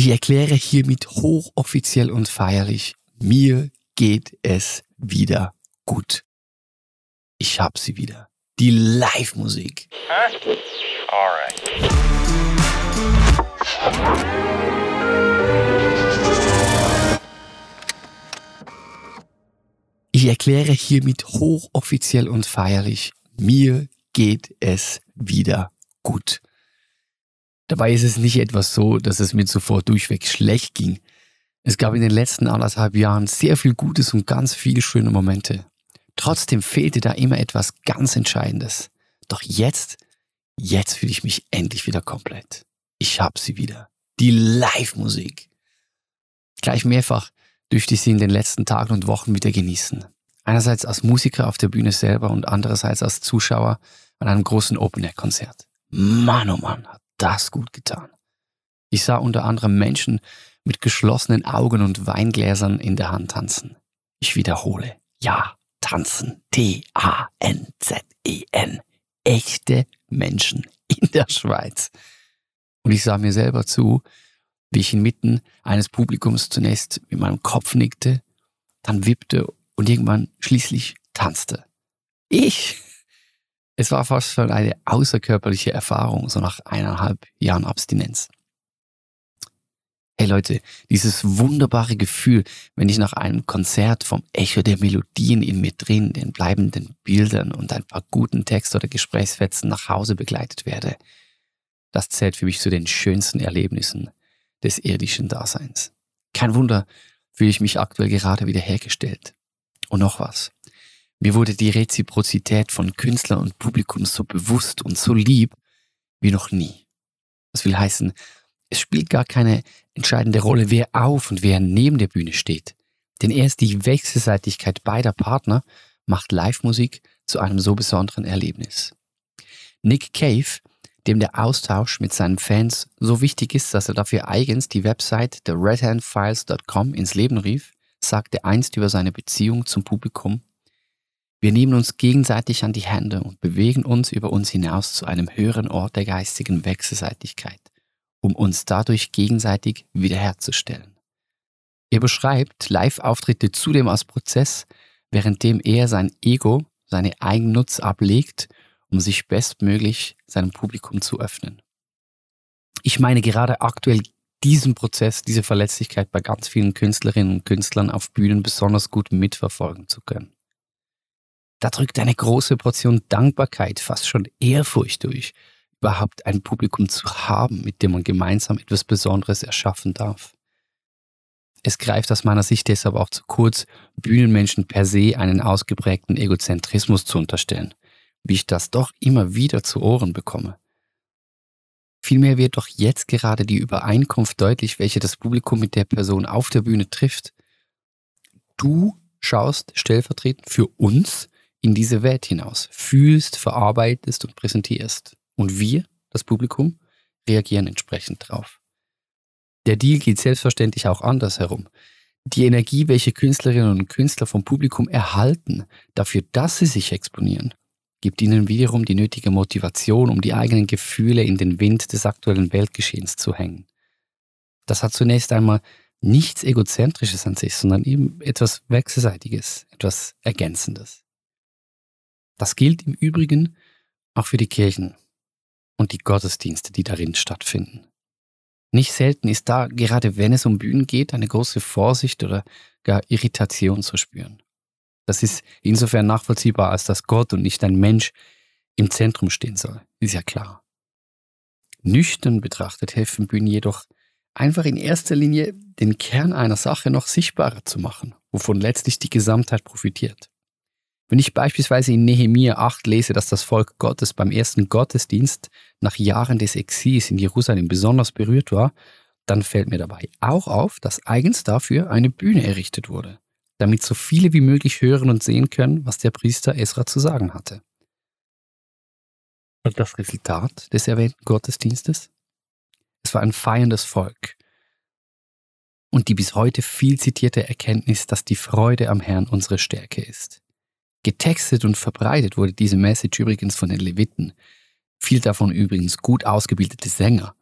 Ich erkläre hiermit hochoffiziell und feierlich, mir geht es wieder gut. Ich hab sie wieder. Die Live-Musik. Ich erkläre hiermit hochoffiziell und feierlich, mir geht es wieder gut. Dabei ist es nicht etwas so, dass es mir zuvor durchweg schlecht ging. Es gab in den letzten anderthalb Jahren sehr viel Gutes und ganz viele schöne Momente. Trotzdem fehlte da immer etwas ganz Entscheidendes. Doch jetzt, jetzt fühle ich mich endlich wieder komplett. Ich hab sie wieder. Die Live-Musik. Gleich mehrfach dürfte ich sie in den letzten Tagen und Wochen wieder genießen. Einerseits als Musiker auf der Bühne selber und andererseits als Zuschauer an einem großen Open-Air-Konzert. Mann, oh Mann, das gut getan. Ich sah unter anderem Menschen mit geschlossenen Augen und Weingläsern in der Hand tanzen. Ich wiederhole, ja, tanzen. T-A-N-Z-E-N. Echte Menschen in der Schweiz. Und ich sah mir selber zu, wie ich inmitten eines Publikums zunächst mit meinem Kopf nickte, dann wippte und irgendwann schließlich tanzte. Ich! Es war fast schon eine außerkörperliche Erfahrung, so nach eineinhalb Jahren Abstinenz. Hey Leute, dieses wunderbare Gefühl, wenn ich nach einem Konzert vom Echo der Melodien in mir drin, den bleibenden Bildern und ein paar guten Text- oder Gesprächsfetzen nach Hause begleitet werde, das zählt für mich zu den schönsten Erlebnissen des irdischen Daseins. Kein Wunder, fühle ich mich aktuell gerade wieder hergestellt. Und noch was. Mir wurde die Reziprozität von Künstler und Publikum so bewusst und so lieb wie noch nie. Das will heißen, es spielt gar keine entscheidende Rolle, wer auf und wer neben der Bühne steht. Denn erst die Wechselseitigkeit beider Partner macht Live-Musik zu einem so besonderen Erlebnis. Nick Cave, dem der Austausch mit seinen Fans so wichtig ist, dass er dafür eigens die Website der redhandfiles.com ins Leben rief, sagte einst über seine Beziehung zum Publikum, wir nehmen uns gegenseitig an die Hände und bewegen uns über uns hinaus zu einem höheren Ort der geistigen Wechselseitigkeit, um uns dadurch gegenseitig wiederherzustellen. Er beschreibt Live-Auftritte zudem als Prozess, währenddem er sein Ego, seine Eigennutz ablegt, um sich bestmöglich seinem Publikum zu öffnen. Ich meine gerade aktuell diesen Prozess, diese Verletzlichkeit bei ganz vielen Künstlerinnen und Künstlern auf Bühnen besonders gut mitverfolgen zu können. Da drückt eine große Portion Dankbarkeit, fast schon Ehrfurcht durch, überhaupt ein Publikum zu haben, mit dem man gemeinsam etwas Besonderes erschaffen darf. Es greift aus meiner Sicht deshalb auch zu kurz, Bühnenmenschen per se einen ausgeprägten Egozentrismus zu unterstellen, wie ich das doch immer wieder zu Ohren bekomme. Vielmehr wird doch jetzt gerade die Übereinkunft deutlich, welche das Publikum mit der Person auf der Bühne trifft. Du schaust stellvertretend für uns in diese Welt hinaus, fühlst, verarbeitest und präsentierst. Und wir, das Publikum, reagieren entsprechend drauf. Der Deal geht selbstverständlich auch anders herum. Die Energie, welche Künstlerinnen und Künstler vom Publikum erhalten, dafür, dass sie sich exponieren, gibt ihnen wiederum die nötige Motivation, um die eigenen Gefühle in den Wind des aktuellen Weltgeschehens zu hängen. Das hat zunächst einmal nichts Egozentrisches an sich, sondern eben etwas Wechselseitiges, etwas Ergänzendes. Das gilt im Übrigen auch für die Kirchen und die Gottesdienste, die darin stattfinden. Nicht selten ist da, gerade wenn es um Bühnen geht, eine große Vorsicht oder gar Irritation zu spüren. Das ist insofern nachvollziehbar, als dass Gott und nicht ein Mensch im Zentrum stehen soll, ist ja klar. Nüchtern betrachtet helfen Bühnen jedoch einfach in erster Linie den Kern einer Sache noch sichtbarer zu machen, wovon letztlich die Gesamtheit profitiert. Wenn ich beispielsweise in Nehemia 8 lese, dass das Volk Gottes beim ersten Gottesdienst nach Jahren des Exils in Jerusalem besonders berührt war, dann fällt mir dabei auch auf, dass eigens dafür eine Bühne errichtet wurde, damit so viele wie möglich hören und sehen können, was der Priester Esra zu sagen hatte. Und das Resultat des erwähnten Gottesdienstes? Es war ein feierndes Volk. Und die bis heute viel zitierte Erkenntnis, dass die Freude am Herrn unsere Stärke ist. Getextet und verbreitet wurde diese Message übrigens von den Leviten, viel davon übrigens gut ausgebildete Sänger.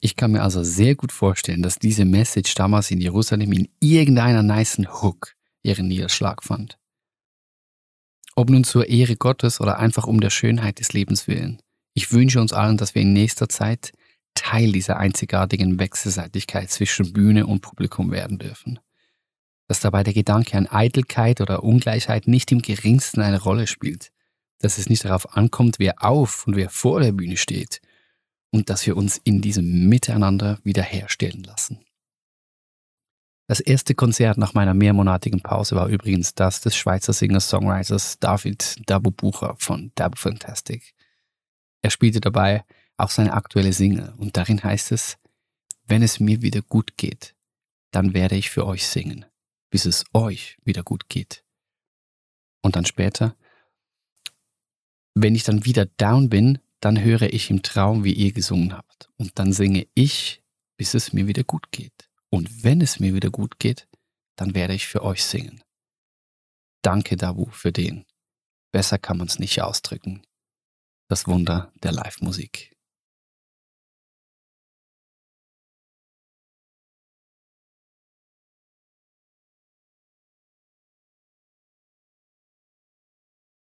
Ich kann mir also sehr gut vorstellen, dass diese Message damals in Jerusalem in irgendeiner nicen Hook ihren Niederschlag fand. Ob nun zur Ehre Gottes oder einfach um der Schönheit des Lebens willen. Ich wünsche uns allen, dass wir in nächster Zeit Teil dieser einzigartigen Wechselseitigkeit zwischen Bühne und Publikum werden dürfen. Dass dabei der Gedanke an Eitelkeit oder Ungleichheit nicht im geringsten eine Rolle spielt. Dass es nicht darauf ankommt, wer auf und wer vor der Bühne steht. Und dass wir uns in diesem Miteinander wiederherstellen lassen. Das erste Konzert nach meiner mehrmonatigen Pause war übrigens das des Schweizer Singer-Songwriters David Dabu Bucher von Dabu Fantastic. Er spielte dabei auch seine aktuelle Single und darin heißt es, wenn es mir wieder gut geht, dann werde ich für euch singen, bis es euch wieder gut geht. Und dann später, wenn ich dann wieder down bin, dann höre ich im Traum, wie ihr gesungen habt. Und dann singe ich, bis es mir wieder gut geht. Und wenn es mir wieder gut geht, dann werde ich für euch singen. Danke, Dabu, für den. Besser kann man es nicht ausdrücken. Das Wunder der Live-Musik.